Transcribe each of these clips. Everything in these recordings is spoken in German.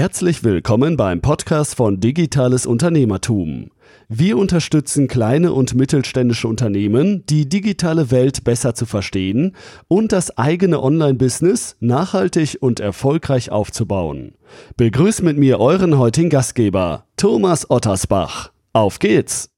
Herzlich willkommen beim Podcast von Digitales Unternehmertum. Wir unterstützen kleine und mittelständische Unternehmen, die digitale Welt besser zu verstehen und das eigene Online-Business nachhaltig und erfolgreich aufzubauen. Begrüßt mit mir euren heutigen Gastgeber, Thomas Ottersbach. Auf geht's!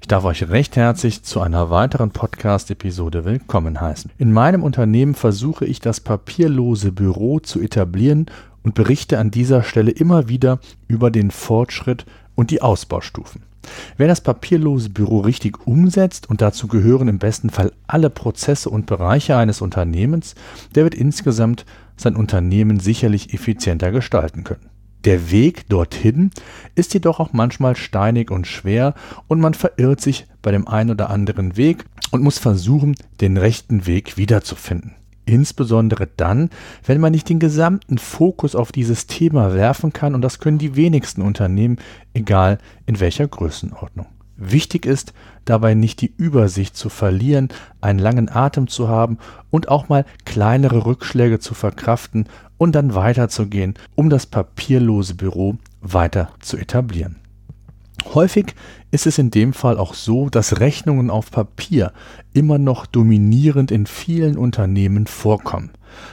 Ich darf euch recht herzlich zu einer weiteren Podcast-Episode willkommen heißen. In meinem Unternehmen versuche ich das papierlose Büro zu etablieren und berichte an dieser Stelle immer wieder über den Fortschritt und die Ausbaustufen. Wer das papierlose Büro richtig umsetzt, und dazu gehören im besten Fall alle Prozesse und Bereiche eines Unternehmens, der wird insgesamt sein Unternehmen sicherlich effizienter gestalten können. Der Weg dorthin ist jedoch auch manchmal steinig und schwer und man verirrt sich bei dem einen oder anderen Weg und muss versuchen, den rechten Weg wiederzufinden. Insbesondere dann, wenn man nicht den gesamten Fokus auf dieses Thema werfen kann und das können die wenigsten Unternehmen, egal in welcher Größenordnung. Wichtig ist dabei nicht die Übersicht zu verlieren, einen langen Atem zu haben und auch mal kleinere Rückschläge zu verkraften und dann weiterzugehen, um das papierlose Büro weiter zu etablieren. Häufig ist es in dem Fall auch so, dass Rechnungen auf Papier immer noch dominierend in vielen Unternehmen vorkommen.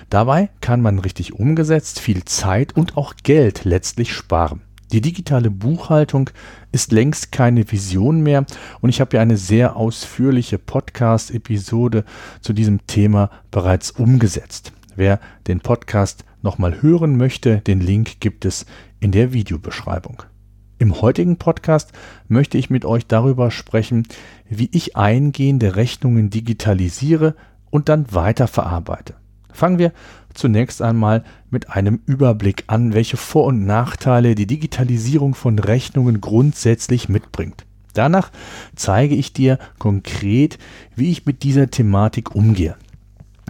Dabei kann man richtig umgesetzt viel Zeit und auch Geld letztlich sparen. Die digitale Buchhaltung ist längst keine Vision mehr und ich habe ja eine sehr ausführliche Podcast-Episode zu diesem Thema bereits umgesetzt. Wer den Podcast nochmal hören möchte, den Link gibt es in der Videobeschreibung. Im heutigen Podcast möchte ich mit euch darüber sprechen, wie ich eingehende Rechnungen digitalisiere und dann weiterverarbeite. Fangen wir zunächst einmal mit einem Überblick an, welche Vor- und Nachteile die Digitalisierung von Rechnungen grundsätzlich mitbringt. Danach zeige ich dir konkret, wie ich mit dieser Thematik umgehe.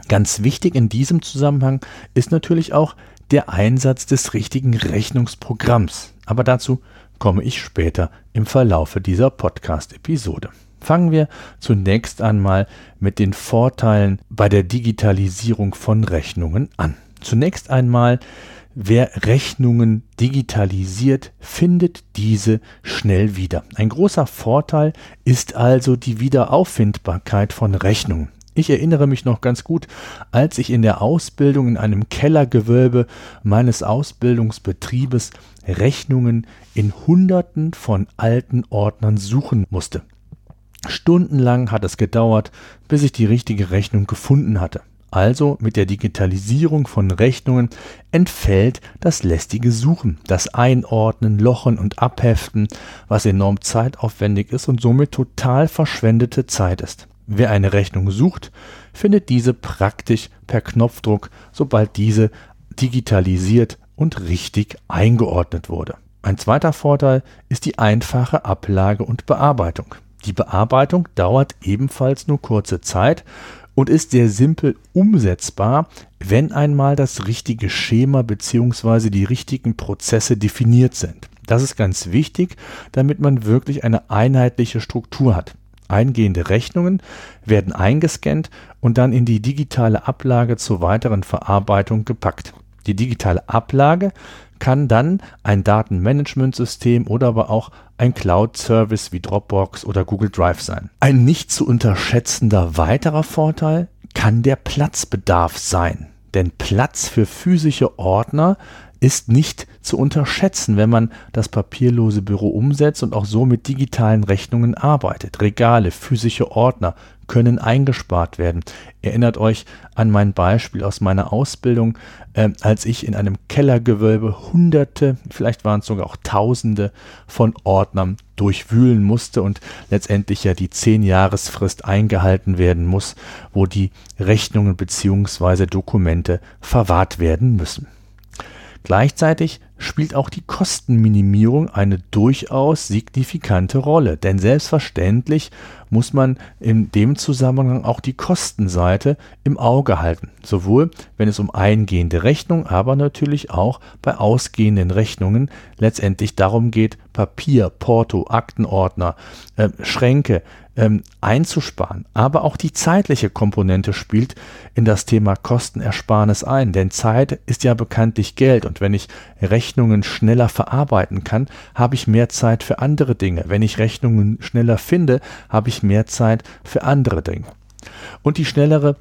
Ganz wichtig in diesem Zusammenhang ist natürlich auch der Einsatz des richtigen Rechnungsprogramms. Aber dazu komme ich später im Verlaufe dieser Podcast-Episode. Fangen wir zunächst einmal mit den Vorteilen bei der Digitalisierung von Rechnungen an. Zunächst einmal, wer Rechnungen digitalisiert, findet diese schnell wieder. Ein großer Vorteil ist also die Wiederauffindbarkeit von Rechnungen. Ich erinnere mich noch ganz gut, als ich in der Ausbildung in einem Kellergewölbe meines Ausbildungsbetriebes Rechnungen in Hunderten von alten Ordnern suchen musste. Stundenlang hat es gedauert, bis ich die richtige Rechnung gefunden hatte. Also mit der Digitalisierung von Rechnungen entfällt das lästige Suchen, das Einordnen, Lochen und Abheften, was enorm zeitaufwendig ist und somit total verschwendete Zeit ist. Wer eine Rechnung sucht, findet diese praktisch per Knopfdruck, sobald diese digitalisiert und richtig eingeordnet wurde. Ein zweiter Vorteil ist die einfache Ablage und Bearbeitung. Die Bearbeitung dauert ebenfalls nur kurze Zeit und ist sehr simpel umsetzbar, wenn einmal das richtige Schema bzw. die richtigen Prozesse definiert sind. Das ist ganz wichtig, damit man wirklich eine einheitliche Struktur hat. Eingehende Rechnungen werden eingescannt und dann in die digitale Ablage zur weiteren Verarbeitung gepackt. Die digitale Ablage kann dann ein Datenmanagementsystem oder aber auch ein Cloud-Service wie Dropbox oder Google Drive sein. Ein nicht zu unterschätzender weiterer Vorteil kann der Platzbedarf sein. Denn Platz für physische Ordner ist nicht zu unterschätzen, wenn man das papierlose Büro umsetzt und auch so mit digitalen Rechnungen arbeitet. Regale, physische Ordner können eingespart werden. Erinnert euch an mein Beispiel aus meiner Ausbildung, äh, als ich in einem Kellergewölbe hunderte, vielleicht waren es sogar auch tausende von Ordnern durchwühlen musste und letztendlich ja die zehn Jahresfrist eingehalten werden muss, wo die Rechnungen bzw. Dokumente verwahrt werden müssen. Gleichzeitig spielt auch die Kostenminimierung eine durchaus signifikante Rolle, denn selbstverständlich muss man in dem Zusammenhang auch die Kostenseite im Auge halten, sowohl wenn es um eingehende Rechnung, aber natürlich auch bei ausgehenden Rechnungen letztendlich darum geht, Papier, Porto, Aktenordner, äh, Schränke, ähm, einzusparen. Aber auch die zeitliche Komponente spielt in das Thema Kostenersparnis ein, denn Zeit ist ja bekanntlich Geld und wenn ich Rechnungen Rechnungen schneller verarbeiten kann, habe ich mehr Zeit für andere Dinge. Wenn ich Rechnungen schneller finde, habe ich mehr Zeit für andere Dinge. Und die schnellere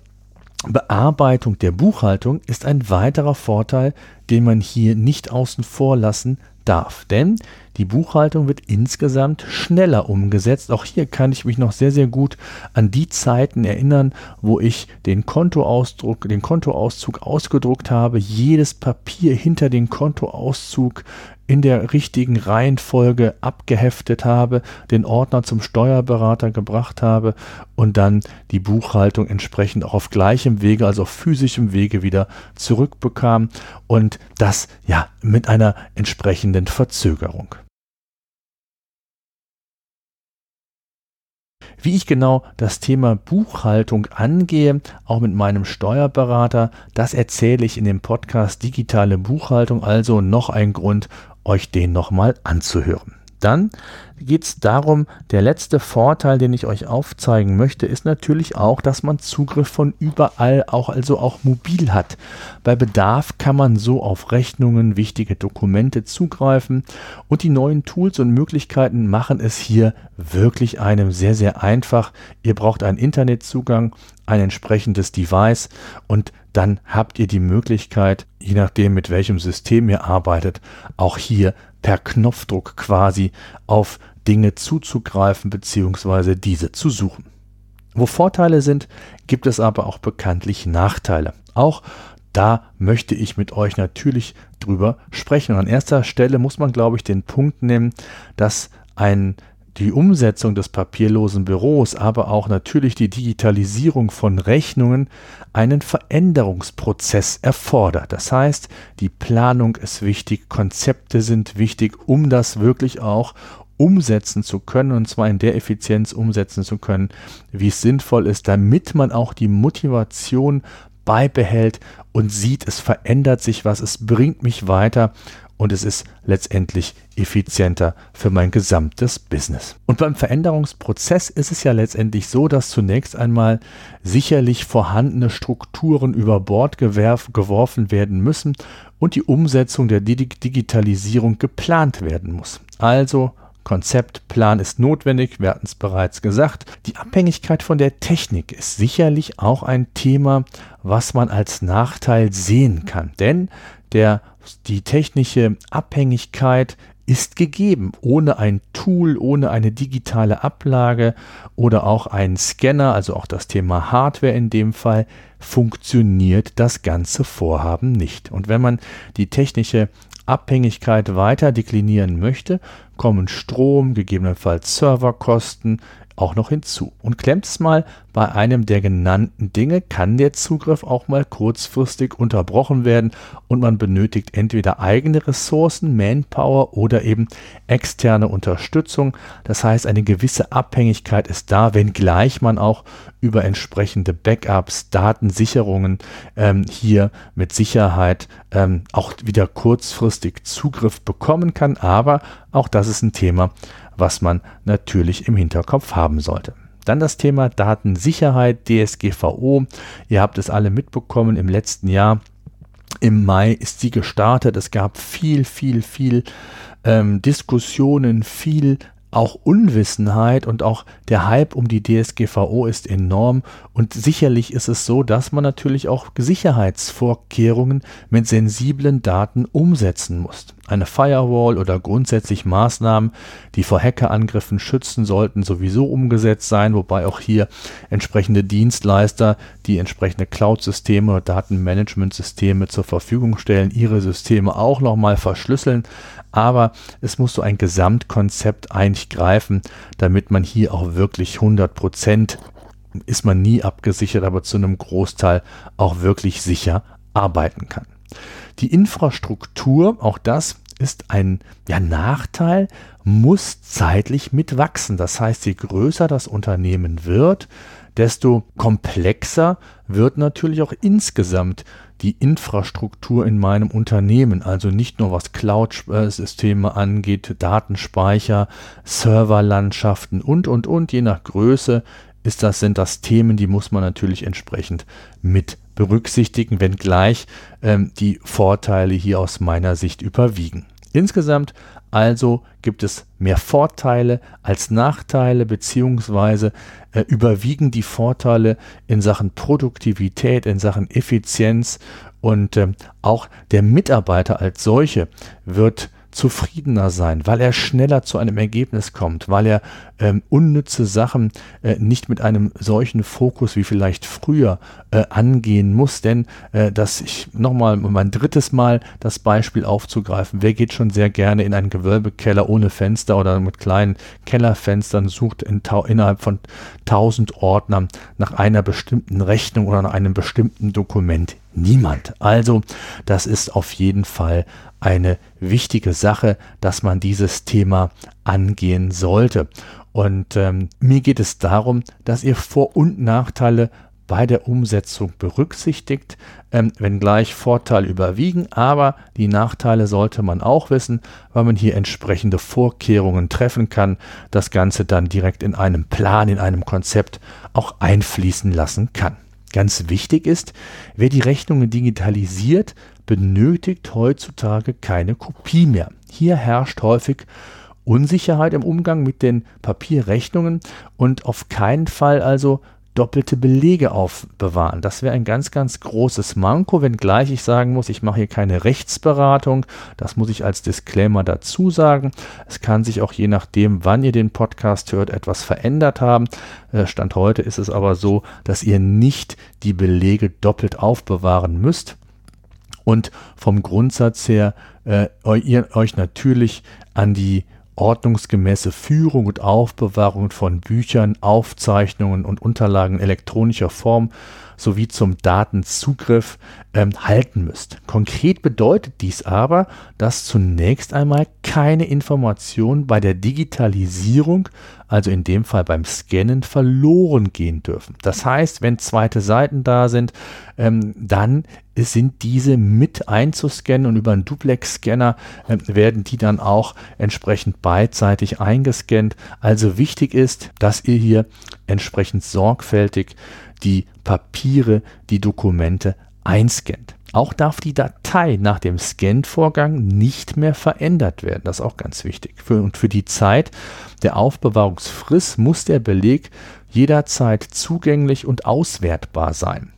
Bearbeitung der Buchhaltung ist ein weiterer Vorteil, den man hier nicht außen vor lassen darf. Denn die Buchhaltung wird insgesamt schneller umgesetzt. Auch hier kann ich mich noch sehr, sehr gut an die Zeiten erinnern, wo ich den Kontoausdruck, den Kontoauszug ausgedruckt habe, jedes Papier hinter den Kontoauszug in der richtigen Reihenfolge abgeheftet habe, den Ordner zum Steuerberater gebracht habe und dann die Buchhaltung entsprechend auch auf gleichem Wege, also auf physischem Wege wieder zurückbekam und das ja mit einer entsprechenden Verzögerung. Wie ich genau das Thema Buchhaltung angehe, auch mit meinem Steuerberater, das erzähle ich in dem Podcast Digitale Buchhaltung, also noch ein Grund, euch den nochmal anzuhören. Dann geht es darum, der letzte Vorteil, den ich euch aufzeigen möchte, ist natürlich auch, dass man Zugriff von überall, auch also auch mobil hat. Bei Bedarf kann man so auf Rechnungen, wichtige Dokumente zugreifen und die neuen Tools und Möglichkeiten machen es hier wirklich einem sehr, sehr einfach. Ihr braucht einen Internetzugang, ein entsprechendes Device und dann habt ihr die Möglichkeit, je nachdem mit welchem System ihr arbeitet, auch hier per Knopfdruck quasi auf Dinge zuzugreifen bzw. diese zu suchen. Wo Vorteile sind, gibt es aber auch bekanntlich Nachteile. Auch da möchte ich mit euch natürlich drüber sprechen. Und an erster Stelle muss man, glaube ich, den Punkt nehmen, dass ein die Umsetzung des papierlosen Büros, aber auch natürlich die Digitalisierung von Rechnungen einen Veränderungsprozess erfordert. Das heißt, die Planung ist wichtig, Konzepte sind wichtig, um das wirklich auch umsetzen zu können und zwar in der Effizienz umsetzen zu können, wie es sinnvoll ist, damit man auch die Motivation beibehält und sieht, es verändert sich was, es bringt mich weiter und es ist letztendlich effizienter für mein gesamtes Business. Und beim Veränderungsprozess ist es ja letztendlich so, dass zunächst einmal sicherlich vorhandene Strukturen über Bord geworfen werden müssen und die Umsetzung der Digitalisierung geplant werden muss. Also Konzeptplan ist notwendig, wir hatten es bereits gesagt. Die Abhängigkeit von der Technik ist sicherlich auch ein Thema, was man als Nachteil sehen kann. Denn der die technische Abhängigkeit ist gegeben. Ohne ein Tool, ohne eine digitale Ablage oder auch einen Scanner, also auch das Thema Hardware in dem Fall, funktioniert das ganze Vorhaben nicht. Und wenn man die technische Abhängigkeit weiter deklinieren möchte, kommen Strom, gegebenenfalls Serverkosten, auch noch hinzu. Und klemmt es mal bei einem der genannten Dinge, kann der Zugriff auch mal kurzfristig unterbrochen werden und man benötigt entweder eigene Ressourcen, Manpower oder eben externe Unterstützung. Das heißt, eine gewisse Abhängigkeit ist da, wenngleich man auch über entsprechende Backups, Datensicherungen ähm, hier mit Sicherheit ähm, auch wieder kurzfristig Zugriff bekommen kann. Aber auch das ist ein Thema, was man natürlich im Hinterkopf haben sollte. Dann das Thema Datensicherheit, DSGVO. Ihr habt es alle mitbekommen im letzten Jahr. Im Mai ist sie gestartet. Es gab viel, viel, viel ähm, Diskussionen, viel auch Unwissenheit und auch der Hype um die DSGVO ist enorm und sicherlich ist es so, dass man natürlich auch Sicherheitsvorkehrungen mit sensiblen Daten umsetzen muss. Eine Firewall oder grundsätzlich Maßnahmen, die vor Hackerangriffen schützen sollten, sowieso umgesetzt sein, wobei auch hier entsprechende Dienstleister, die entsprechende Cloud-Systeme oder Datenmanagement-Systeme zur Verfügung stellen, ihre Systeme auch nochmal verschlüsseln aber es muss so ein Gesamtkonzept eigentlich greifen, damit man hier auch wirklich 100 Prozent ist man nie abgesichert, aber zu einem Großteil auch wirklich sicher arbeiten kann. Die Infrastruktur, auch das ist ein ja, Nachteil, muss zeitlich mitwachsen. Das heißt, je größer das Unternehmen wird, desto komplexer wird natürlich auch insgesamt die Infrastruktur in meinem Unternehmen, also nicht nur was Cloud-Systeme angeht, Datenspeicher, Serverlandschaften und, und, und, je nach Größe ist das, sind das Themen, die muss man natürlich entsprechend mit berücksichtigen, wenngleich ähm, die Vorteile hier aus meiner Sicht überwiegen. Insgesamt also gibt es mehr Vorteile als Nachteile, beziehungsweise äh, überwiegen die Vorteile in Sachen Produktivität, in Sachen Effizienz und äh, auch der Mitarbeiter als solche wird zufriedener sein, weil er schneller zu einem Ergebnis kommt, weil er ähm, unnütze Sachen äh, nicht mit einem solchen Fokus wie vielleicht früher äh, angehen muss. Denn äh, dass ich nochmal mein drittes Mal das Beispiel aufzugreifen, wer geht schon sehr gerne in einen Gewölbekeller ohne Fenster oder mit kleinen Kellerfenstern, sucht in innerhalb von 1000 Ordnern nach einer bestimmten Rechnung oder nach einem bestimmten Dokument? Niemand. Also das ist auf jeden Fall eine wichtige Sache, dass man dieses Thema angehen sollte. Und ähm, mir geht es darum, dass ihr Vor- und Nachteile bei der Umsetzung berücksichtigt, ähm, wenngleich Vorteile überwiegen, aber die Nachteile sollte man auch wissen, weil man hier entsprechende Vorkehrungen treffen kann, das Ganze dann direkt in einem Plan, in einem Konzept auch einfließen lassen kann. Ganz wichtig ist, wer die Rechnungen digitalisiert, benötigt heutzutage keine Kopie mehr. Hier herrscht häufig Unsicherheit im Umgang mit den Papierrechnungen und auf keinen Fall also doppelte Belege aufbewahren. Das wäre ein ganz, ganz großes Manko, wenngleich ich sagen muss, ich mache hier keine Rechtsberatung. Das muss ich als Disclaimer dazu sagen. Es kann sich auch je nachdem, wann ihr den Podcast hört, etwas verändert haben. Äh, Stand heute ist es aber so, dass ihr nicht die Belege doppelt aufbewahren müsst und vom Grundsatz her äh, ihr euch natürlich an die ordnungsgemäße Führung und Aufbewahrung von Büchern, Aufzeichnungen und Unterlagen elektronischer Form sowie zum Datenzugriff ähm, halten müsst. Konkret bedeutet dies aber, dass zunächst einmal keine Informationen bei der Digitalisierung, also in dem Fall beim Scannen, verloren gehen dürfen. Das heißt, wenn zweite Seiten da sind, ähm, dann sind diese mit einzuscannen und über einen Duplex-Scanner äh, werden die dann auch entsprechend beidseitig eingescannt. Also wichtig ist, dass ihr hier entsprechend sorgfältig die Papiere, die Dokumente einscannt. Auch darf die Datei nach dem Scan-Vorgang nicht mehr verändert werden. Das ist auch ganz wichtig. Für, und für die Zeit der Aufbewahrungsfrist muss der Beleg jederzeit zugänglich und auswertbar sein.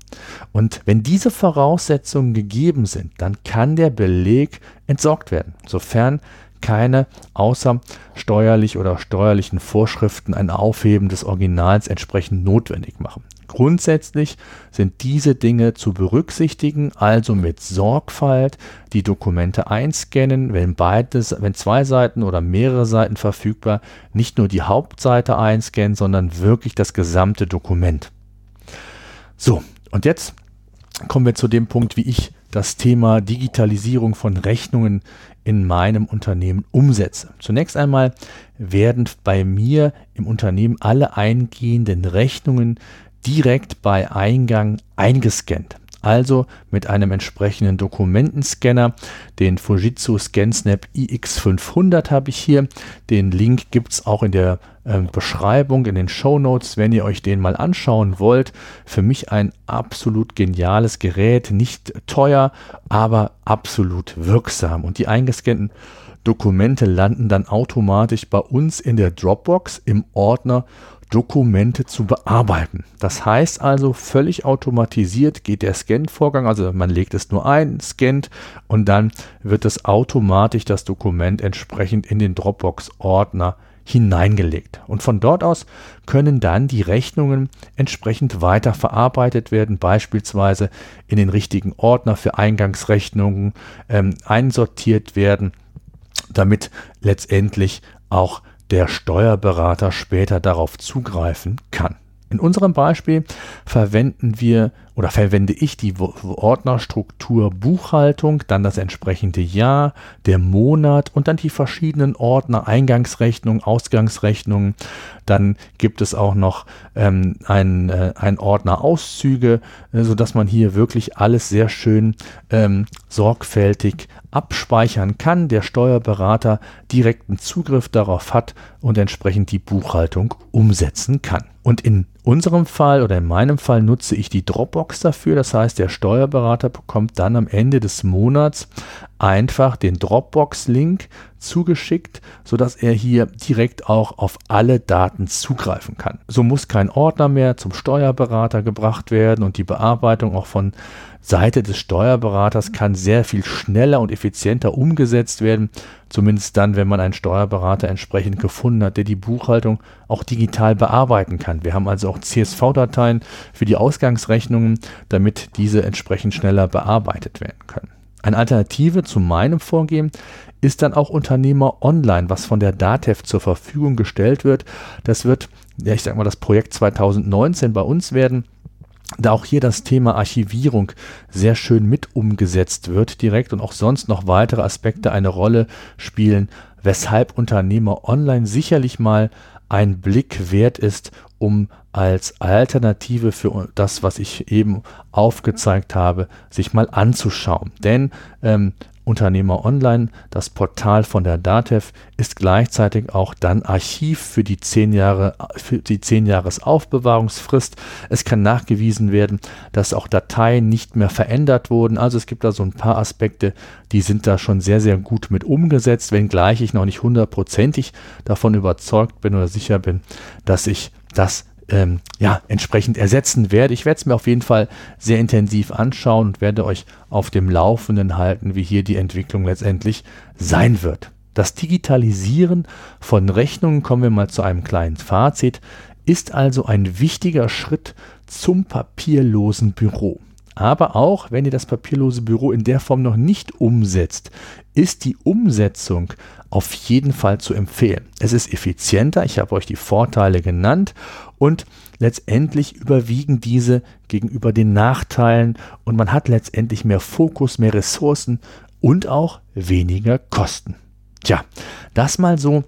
Und wenn diese Voraussetzungen gegeben sind, dann kann der Beleg entsorgt werden, sofern keine außersteuerlich oder steuerlichen Vorschriften ein Aufheben des Originals entsprechend notwendig machen. Grundsätzlich sind diese Dinge zu berücksichtigen, also mit Sorgfalt die Dokumente einscannen, wenn, beides, wenn zwei Seiten oder mehrere Seiten verfügbar, nicht nur die Hauptseite einscannen, sondern wirklich das gesamte Dokument. So, und jetzt kommen wir zu dem Punkt, wie ich das Thema Digitalisierung von Rechnungen in meinem Unternehmen umsetze. Zunächst einmal werden bei mir im Unternehmen alle eingehenden Rechnungen direkt bei Eingang eingescannt. Also mit einem entsprechenden Dokumentenscanner. Den Fujitsu ScanSnap iX500 habe ich hier. Den Link gibt es auch in der äh, Beschreibung, in den Show Notes, wenn ihr euch den mal anschauen wollt. Für mich ein absolut geniales Gerät. Nicht teuer, aber absolut wirksam. Und die eingescannten Dokumente landen dann automatisch bei uns in der Dropbox im Ordner Dokumente zu bearbeiten. Das heißt also, völlig automatisiert geht der Scan-Vorgang, also man legt es nur ein, scannt und dann wird es automatisch das Dokument entsprechend in den Dropbox-Ordner hineingelegt. Und von dort aus können dann die Rechnungen entsprechend weiter verarbeitet werden, beispielsweise in den richtigen Ordner für Eingangsrechnungen ähm, einsortiert werden, damit letztendlich auch der Steuerberater später darauf zugreifen kann. In unserem Beispiel verwenden wir oder verwende ich die Ordnerstruktur Buchhaltung, dann das entsprechende Jahr, der Monat und dann die verschiedenen Ordner Eingangsrechnung, Ausgangsrechnung. Dann gibt es auch noch ähm, einen, äh, einen Ordner Auszüge, äh, sodass man hier wirklich alles sehr schön ähm, sorgfältig abspeichern kann, der Steuerberater direkten Zugriff darauf hat und entsprechend die Buchhaltung umsetzen kann. Und in unserem Fall oder in meinem Fall nutze ich die Dropbox dafür. Das heißt, der Steuerberater bekommt dann am Ende des Monats einfach den Dropbox-Link zugeschickt, sodass er hier direkt auch auf alle Daten zugreifen kann. So muss kein Ordner mehr zum Steuerberater gebracht werden und die Bearbeitung auch von Seite des Steuerberaters kann sehr viel schneller und effizienter umgesetzt werden, zumindest dann, wenn man einen Steuerberater entsprechend gefunden hat, der die Buchhaltung auch digital bearbeiten kann. Wir haben also auch CSV-Dateien für die Ausgangsrechnungen, damit diese entsprechend schneller bearbeitet werden können. Eine Alternative zu meinem Vorgehen ist dann auch Unternehmer Online, was von der DATEV zur Verfügung gestellt wird. Das wird, ja, ich sag mal, das Projekt 2019 bei uns werden da auch hier das Thema Archivierung sehr schön mit umgesetzt wird direkt und auch sonst noch weitere Aspekte eine Rolle spielen, weshalb Unternehmer online sicherlich mal ein Blick wert ist, um als Alternative für das, was ich eben aufgezeigt habe, sich mal anzuschauen. Denn ähm, Unternehmer Online, das Portal von der DATEV, ist gleichzeitig auch dann Archiv für die 10 Jahre, für die 10 Jahres Aufbewahrungsfrist. Es kann nachgewiesen werden, dass auch Dateien nicht mehr verändert wurden. Also es gibt da so ein paar Aspekte, die sind da schon sehr, sehr gut mit umgesetzt, wenngleich ich noch nicht hundertprozentig davon überzeugt bin oder sicher bin, dass ich das ähm, ja, entsprechend ersetzen werde. Ich werde es mir auf jeden Fall sehr intensiv anschauen und werde euch auf dem Laufenden halten, wie hier die Entwicklung letztendlich sein wird. Das Digitalisieren von Rechnungen, kommen wir mal zu einem kleinen Fazit, ist also ein wichtiger Schritt zum papierlosen Büro. Aber auch wenn ihr das papierlose Büro in der Form noch nicht umsetzt, ist die Umsetzung auf jeden Fall zu empfehlen. Es ist effizienter, ich habe euch die Vorteile genannt und letztendlich überwiegen diese gegenüber den Nachteilen und man hat letztendlich mehr Fokus, mehr Ressourcen und auch weniger Kosten. Tja, das mal so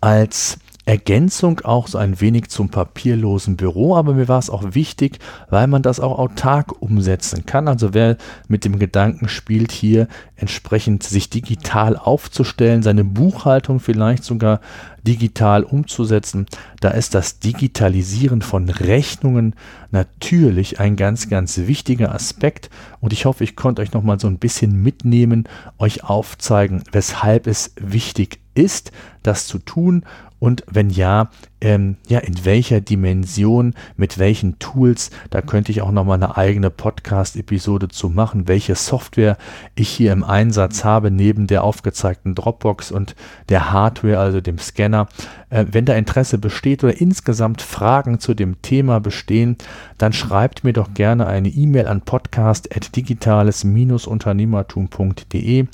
als Ergänzung auch so ein wenig zum papierlosen Büro, aber mir war es auch wichtig, weil man das auch autark umsetzen kann. Also wer mit dem Gedanken spielt, hier entsprechend sich digital aufzustellen, seine Buchhaltung vielleicht sogar digital umzusetzen, da ist das Digitalisieren von Rechnungen natürlich ein ganz, ganz wichtiger Aspekt und ich hoffe, ich konnte euch noch mal so ein bisschen mitnehmen, euch aufzeigen, weshalb es wichtig ist, das zu tun und wenn ja, ähm, ja, in welcher Dimension, mit welchen Tools, da könnte ich auch nochmal eine eigene Podcast-Episode zu machen, welche Software ich hier im Einsatz habe, neben der aufgezeigten Dropbox und der Hardware, also dem Scanner. Äh, wenn da Interesse besteht oder insgesamt Fragen zu dem Thema bestehen, dann schreibt mir doch gerne eine E-Mail an podcast.digitales-unternehmertum.de.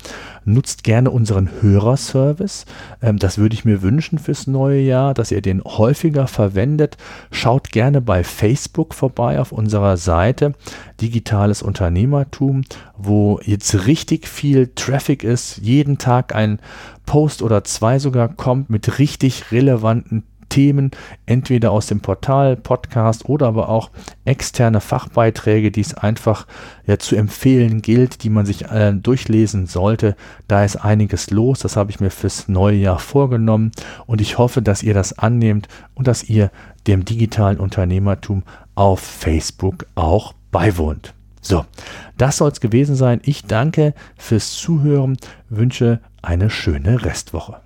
Nutzt gerne unseren Hörerservice. Ähm, das würde ich mir wünschen fürs neue Jahr, dass ihr den häufiger verwendet. Schaut gerne bei Facebook vorbei auf unserer Seite Digitales Unternehmertum, wo jetzt richtig viel Traffic ist, jeden Tag ein Post oder zwei sogar kommt mit richtig relevanten Themen, entweder aus dem Portal, Podcast oder aber auch externe Fachbeiträge, die es einfach ja, zu empfehlen gilt, die man sich äh, durchlesen sollte. Da ist einiges los, das habe ich mir fürs neue Jahr vorgenommen und ich hoffe, dass ihr das annehmt und dass ihr dem digitalen Unternehmertum auf Facebook auch beiwohnt. So, das soll es gewesen sein. Ich danke fürs Zuhören, wünsche eine schöne Restwoche.